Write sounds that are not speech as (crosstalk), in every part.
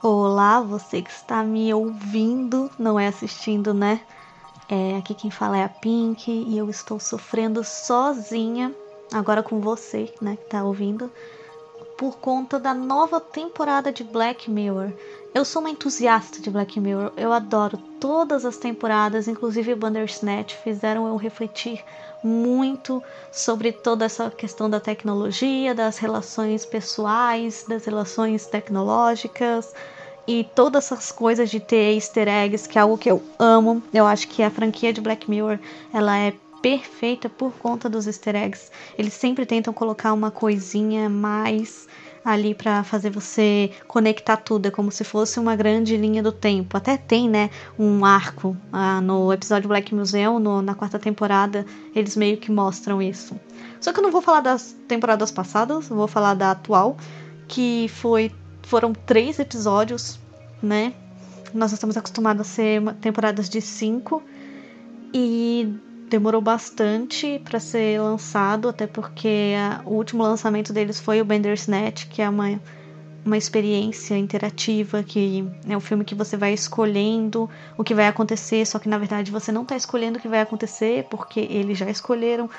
Olá, você que está me ouvindo, não é assistindo, né? É, aqui quem fala é a Pink e eu estou sofrendo sozinha, agora com você, né, que tá ouvindo, por conta da nova temporada de Black Mirror. Eu sou uma entusiasta de Black Mirror, eu adoro todas as temporadas, inclusive Bandersnatch, fizeram eu refletir muito sobre toda essa questão da tecnologia, das relações pessoais, das relações tecnológicas e todas essas coisas de ter easter eggs, que é algo que eu amo. Eu acho que a franquia de Black Mirror, ela é perfeita por conta dos easter eggs. Eles sempre tentam colocar uma coisinha mais ali para fazer você conectar tudo, é como se fosse uma grande linha do tempo. Até tem, né, um arco ah, no episódio Black Museum, no, na quarta temporada, eles meio que mostram isso. Só que eu não vou falar das temporadas passadas, vou falar da atual, que foi foram três episódios, né? Nós estamos acostumados a ser temporadas de cinco e demorou bastante para ser lançado, até porque a, o último lançamento deles foi o Bandersnatch, que é uma, uma experiência interativa, que é um filme que você vai escolhendo o que vai acontecer, só que na verdade você não está escolhendo o que vai acontecer, porque eles já escolheram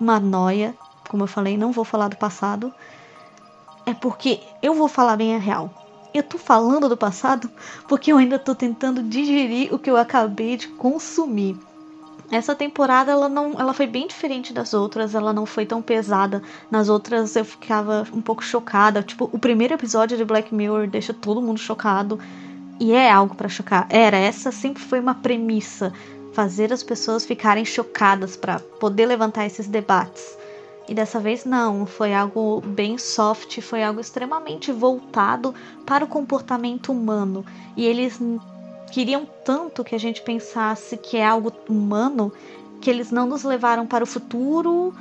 uma noia, como eu falei, não vou falar do passado, é porque eu vou falar bem a real. Eu tô falando do passado porque eu ainda tô tentando digerir o que eu acabei de consumir. Essa temporada ela não, ela foi bem diferente das outras, ela não foi tão pesada. Nas outras eu ficava um pouco chocada, tipo, o primeiro episódio de Black Mirror deixa todo mundo chocado e é algo para chocar. Era essa sempre foi uma premissa, fazer as pessoas ficarem chocadas para poder levantar esses debates. E dessa vez não, foi algo bem soft, foi algo extremamente voltado para o comportamento humano. E eles queriam tanto que a gente pensasse que é algo humano que eles não nos levaram para o futuro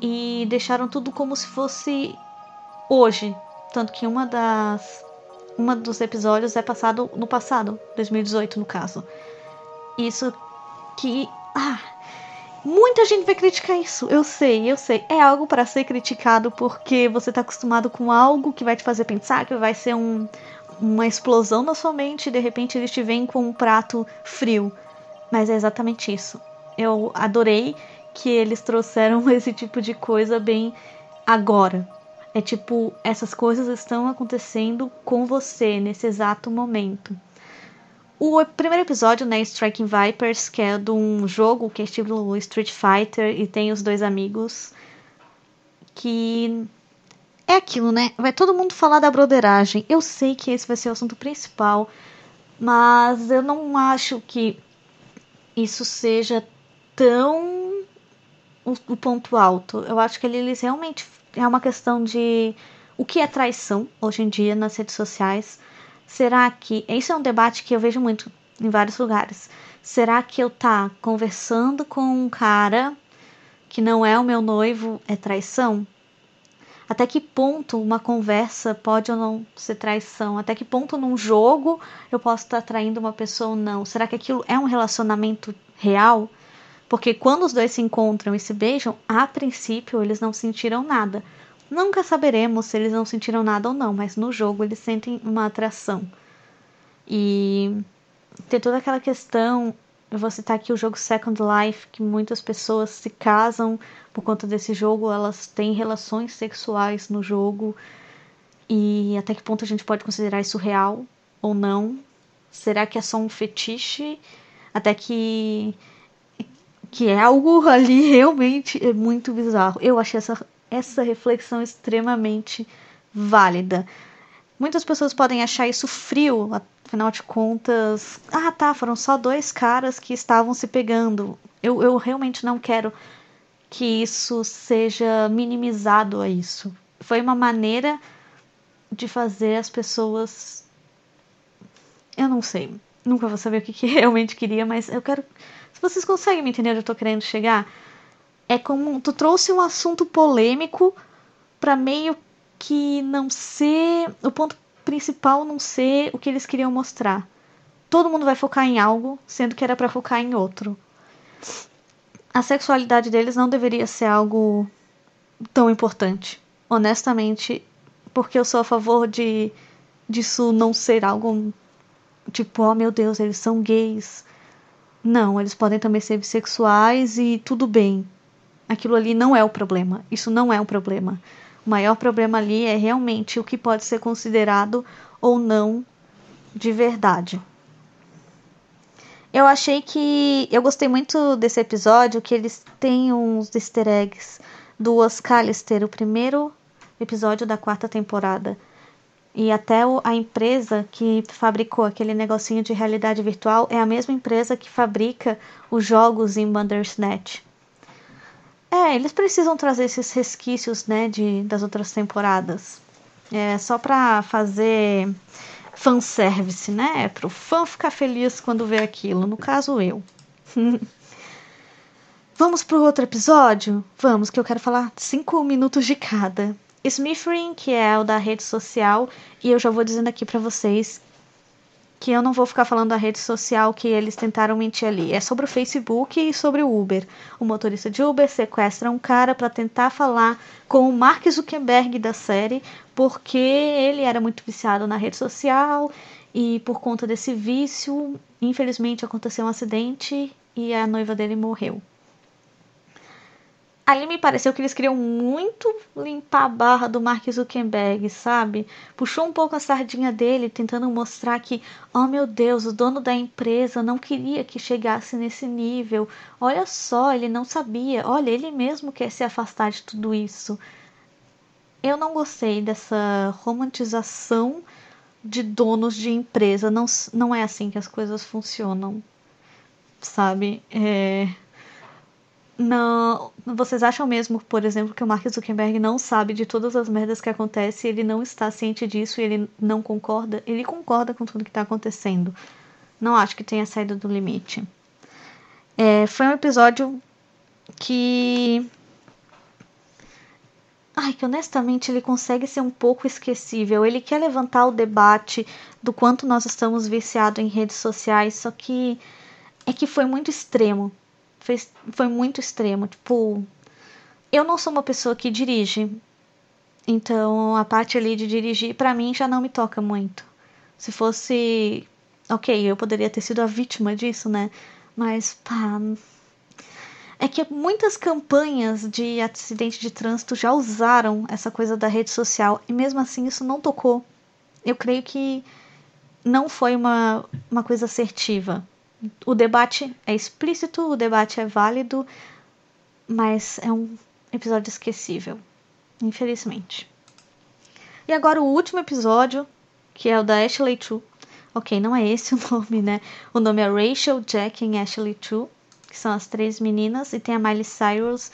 e deixaram tudo como se fosse hoje. Tanto que uma das uma dos episódios é passado no passado, 2018 no caso. Isso que ah, muita gente vai criticar isso. Eu sei, eu sei. É algo para ser criticado porque você tá acostumado com algo que vai te fazer pensar que vai ser um uma explosão na sua mente e de repente eles te vêm com um prato frio. Mas é exatamente isso. Eu adorei que eles trouxeram (laughs) esse tipo de coisa bem agora. É tipo, essas coisas estão acontecendo com você nesse exato momento. O primeiro episódio, né, Striking Vipers, que é de um jogo que é estilo Street Fighter e tem os dois amigos que é aquilo, né? Vai todo mundo falar da broderagem. Eu sei que esse vai ser o assunto principal, mas eu não acho que isso seja tão o, o ponto alto. Eu acho que eles realmente é uma questão de o que é traição hoje em dia nas redes sociais. Será que esse é um debate que eu vejo muito em vários lugares? Será que eu tá conversando com um cara que não é o meu noivo é traição? Até que ponto uma conversa pode ou não ser traição? Até que ponto num jogo eu posso estar traindo uma pessoa ou não? Será que aquilo é um relacionamento real? Porque quando os dois se encontram e se beijam, a princípio eles não sentiram nada. Nunca saberemos se eles não sentiram nada ou não, mas no jogo eles sentem uma atração. E tem toda aquela questão eu vou citar aqui o jogo Second Life, que muitas pessoas se casam por conta desse jogo, elas têm relações sexuais no jogo. E até que ponto a gente pode considerar isso real ou não? Será que é só um fetiche? Até que que é algo (laughs) ali realmente é muito bizarro. Eu achei essa, essa reflexão extremamente válida. Muitas pessoas podem achar isso frio, afinal de contas. Ah, tá, foram só dois caras que estavam se pegando. Eu, eu realmente não quero que isso seja minimizado a isso. Foi uma maneira de fazer as pessoas. Eu não sei. Nunca vou saber o que, que (laughs) realmente queria, mas eu quero. Se vocês conseguem me entender onde eu tô querendo chegar, é como tu trouxe um assunto polêmico para meio que não ser. O ponto principal não ser o que eles queriam mostrar. Todo mundo vai focar em algo, sendo que era para focar em outro. A sexualidade deles não deveria ser algo tão importante. Honestamente, porque eu sou a favor de disso não ser algo tipo, oh meu Deus, eles são gays. Não, eles podem também ser bissexuais e tudo bem. Aquilo ali não é o problema. Isso não é um problema. O maior problema ali é realmente o que pode ser considerado ou não de verdade. Eu achei que. Eu gostei muito desse episódio, que eles têm uns easter eggs do Oscar o primeiro episódio da quarta temporada. E até a empresa que fabricou aquele negocinho de realidade virtual é a mesma empresa que fabrica os jogos em Bandersnatch. É, eles precisam trazer esses resquícios, né, de, das outras temporadas. É só pra fazer fanservice, né? É pro fã ficar feliz quando vê aquilo. No caso, eu. (laughs) Vamos pro outro episódio? Vamos, que eu quero falar cinco minutos de cada. Smithering, que é o da rede social, e eu já vou dizendo aqui para vocês que eu não vou ficar falando da rede social que eles tentaram mentir ali. É sobre o Facebook e sobre o Uber. O motorista de Uber sequestra um cara para tentar falar com o Mark Zuckerberg da série, porque ele era muito viciado na rede social e por conta desse vício, infelizmente aconteceu um acidente e a noiva dele morreu. Ali me pareceu que eles queriam muito limpar a barra do Mark Zuckerberg, sabe? Puxou um pouco a sardinha dele, tentando mostrar que, oh meu Deus, o dono da empresa não queria que chegasse nesse nível. Olha só, ele não sabia. Olha, ele mesmo quer se afastar de tudo isso. Eu não gostei dessa romantização de donos de empresa. Não, não é assim que as coisas funcionam, sabe? É não, vocês acham mesmo, por exemplo, que o Mark Zuckerberg não sabe de todas as merdas que acontecem, ele não está ciente disso e ele não concorda? Ele concorda com tudo que está acontecendo. Não acho que tenha saído do limite. É, foi um episódio que. Ai, que honestamente ele consegue ser um pouco esquecível. Ele quer levantar o debate do quanto nós estamos viciados em redes sociais, só que é que foi muito extremo foi, foi muito extremo. Tipo, eu não sou uma pessoa que dirige. Então, a parte ali de dirigir, para mim, já não me toca muito. Se fosse. Ok, eu poderia ter sido a vítima disso, né? Mas, pá. É que muitas campanhas de acidente de trânsito já usaram essa coisa da rede social e mesmo assim isso não tocou. Eu creio que não foi uma, uma coisa assertiva o debate é explícito, o debate é válido, mas é um episódio esquecível, infelizmente. E agora o último episódio, que é o da Ashley True. Ok, não é esse (laughs) o nome, né? O nome é Rachel, Jack e Ashley True, que são as três meninas, e tem a Miley Cyrus.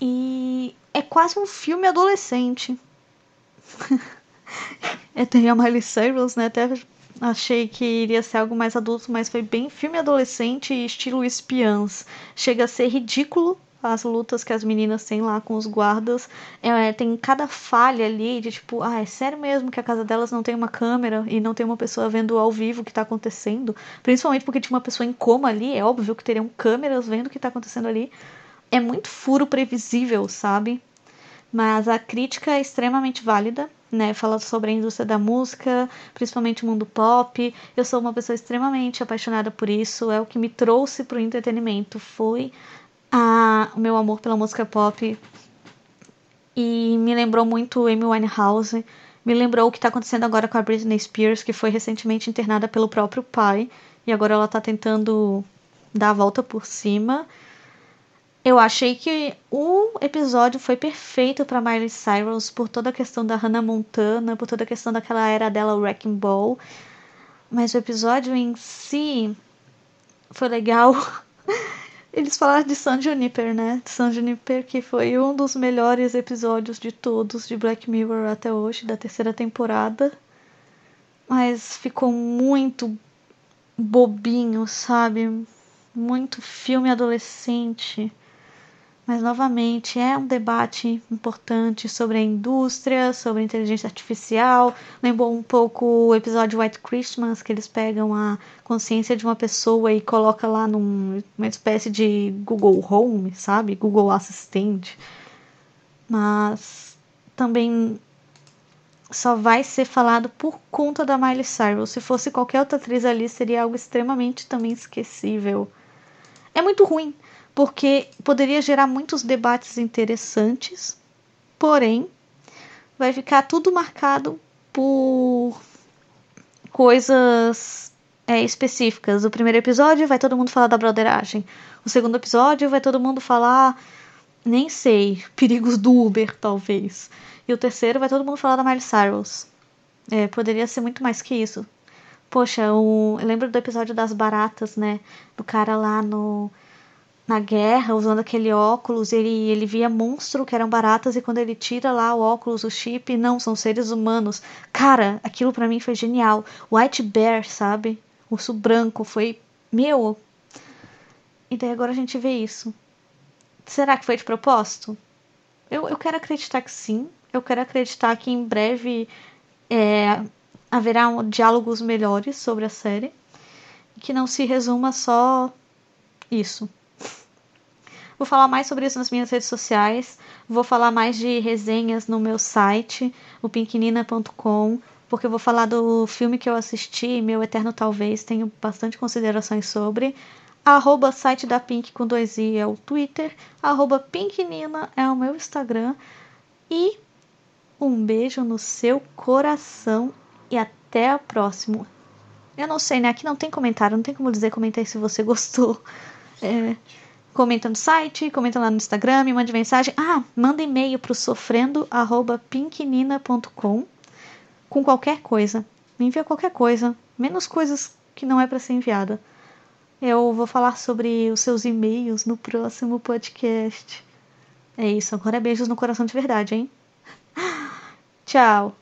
E é quase um filme adolescente. (laughs) é, tem a Miley Cyrus, né? Até Achei que iria ser algo mais adulto, mas foi bem filme adolescente estilo espiãs. Chega a ser ridículo as lutas que as meninas têm lá com os guardas. É, tem cada falha ali de tipo, ah, é sério mesmo que a casa delas não tem uma câmera e não tem uma pessoa vendo ao vivo o que tá acontecendo? Principalmente porque tinha uma pessoa em coma ali, é óbvio que teriam câmeras vendo o que tá acontecendo ali. É muito furo previsível, sabe? Mas a crítica é extremamente válida né, fala sobre a indústria da música, principalmente o mundo pop. Eu sou uma pessoa extremamente apaixonada por isso, é o que me trouxe para o entretenimento, foi a, o meu amor pela música pop. E me lembrou muito Amy Winehouse, me lembrou o que está acontecendo agora com a Britney Spears, que foi recentemente internada pelo próprio pai, e agora ela está tentando dar a volta por cima. Eu achei que o episódio foi perfeito para Miley Cyrus por toda a questão da Hannah Montana, por toda a questão daquela era dela, o Wrecking Ball. Mas o episódio em si foi legal. (laughs) Eles falaram de San Juniper, né? San Juniper, que foi um dos melhores episódios de todos de Black Mirror até hoje, da terceira temporada. Mas ficou muito bobinho, sabe? Muito filme adolescente. Mas, novamente, é um debate importante sobre a indústria, sobre a inteligência artificial. Lembrou um pouco o episódio White Christmas, que eles pegam a consciência de uma pessoa e colocam lá numa espécie de Google Home, sabe? Google Assistente. Mas também só vai ser falado por conta da Miley Cyrus. Se fosse qualquer outra atriz ali, seria algo extremamente também esquecível. É muito ruim, porque poderia gerar muitos debates interessantes, porém, vai ficar tudo marcado por coisas é, específicas. O primeiro episódio vai todo mundo falar da broderagem. O segundo episódio vai todo mundo falar, nem sei, perigos do Uber, talvez. E o terceiro vai todo mundo falar da Miley Cyrus. É, poderia ser muito mais que isso. Poxa, eu lembro do episódio das baratas, né? Do cara lá no na guerra, usando aquele óculos, ele, ele via monstro que eram baratas e quando ele tira lá o óculos, o chip, não, são seres humanos. Cara, aquilo para mim foi genial. White Bear, sabe? Urso branco, foi meu. E daí agora a gente vê isso. Será que foi de propósito? Eu, eu quero acreditar que sim. Eu quero acreditar que em breve é, haverá um, diálogos melhores sobre a série. Que não se resuma só isso. Vou falar mais sobre isso nas minhas redes sociais. Vou falar mais de resenhas no meu site, o pinknina.com, porque eu vou falar do filme que eu assisti, Meu Eterno Talvez, tenho bastante considerações sobre. Arroba site da Pink com dois i é o Twitter. Arroba Pinknina é o meu Instagram. E um beijo no seu coração e até a próxima. Eu não sei, né? Aqui não tem comentário, não tem como dizer comentar se você (laughs) gostou. É, comenta no site, comenta lá no Instagram, me mande mensagem. Ah, manda e-mail pro sofrendo@pinknina.com com qualquer coisa. Me envia qualquer coisa, menos coisas que não é para ser enviada. Eu vou falar sobre os seus e-mails no próximo podcast. É isso, agora é beijos no coração de verdade, hein? (laughs) Tchau!